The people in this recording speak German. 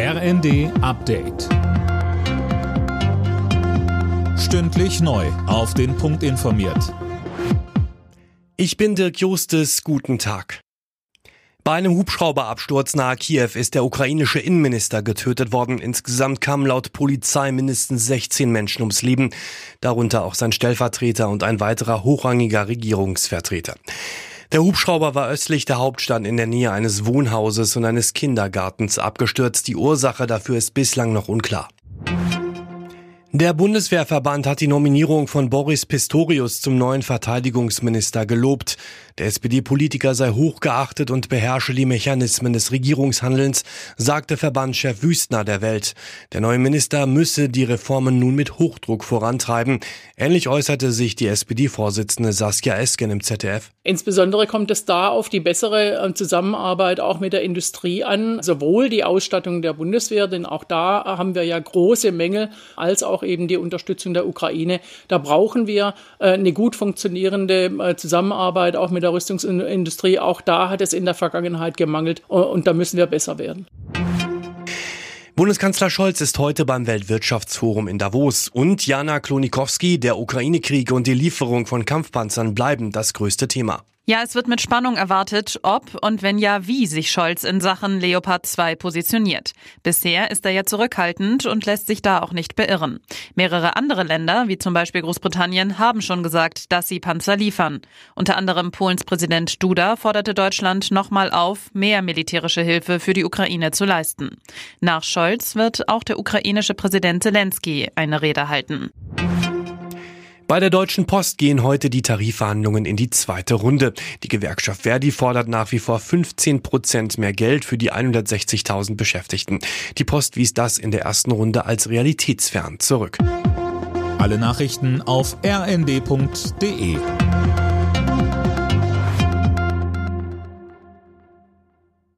RND Update. Stündlich neu. Auf den Punkt informiert. Ich bin Dirk Justes. Guten Tag. Bei einem Hubschrauberabsturz nahe Kiew ist der ukrainische Innenminister getötet worden. Insgesamt kamen laut Polizei mindestens 16 Menschen ums Leben, darunter auch sein Stellvertreter und ein weiterer hochrangiger Regierungsvertreter. Der Hubschrauber war östlich der Hauptstadt in der Nähe eines Wohnhauses und eines Kindergartens abgestürzt. Die Ursache dafür ist bislang noch unklar. Der Bundeswehrverband hat die Nominierung von Boris Pistorius zum neuen Verteidigungsminister gelobt. Der SPD-Politiker sei hochgeachtet und beherrsche die Mechanismen des Regierungshandelns, sagte Verbandschef Wüstner der Welt. Der neue Minister müsse die Reformen nun mit Hochdruck vorantreiben. Ähnlich äußerte sich die SPD-Vorsitzende Saskia Esken im ZDF. Insbesondere kommt es da auf die bessere äh, Zusammenarbeit auch mit der Industrie an, sowohl die Ausstattung der Bundeswehr, denn auch da haben wir ja große Mängel, als auch eben die Unterstützung der Ukraine. Da brauchen wir äh, eine gut funktionierende äh, Zusammenarbeit auch mit der Rüstungsindustrie. Auch da hat es in der Vergangenheit gemangelt und da müssen wir besser werden. Bundeskanzler Scholz ist heute beim Weltwirtschaftsforum in Davos und Jana Klonikowski, der Ukraine-Krieg und die Lieferung von Kampfpanzern bleiben das größte Thema. Ja, es wird mit Spannung erwartet, ob und wenn ja, wie sich Scholz in Sachen Leopard 2 positioniert. Bisher ist er ja zurückhaltend und lässt sich da auch nicht beirren. Mehrere andere Länder, wie zum Beispiel Großbritannien, haben schon gesagt, dass sie Panzer liefern. Unter anderem Polens Präsident Duda forderte Deutschland nochmal auf, mehr militärische Hilfe für die Ukraine zu leisten. Nach Scholz wird auch der ukrainische Präsident Zelensky eine Rede halten. Bei der Deutschen Post gehen heute die Tarifverhandlungen in die zweite Runde. Die Gewerkschaft Verdi fordert nach wie vor 15 Prozent mehr Geld für die 160.000 Beschäftigten. Die Post wies das in der ersten Runde als realitätsfern zurück. Alle Nachrichten auf rnd.de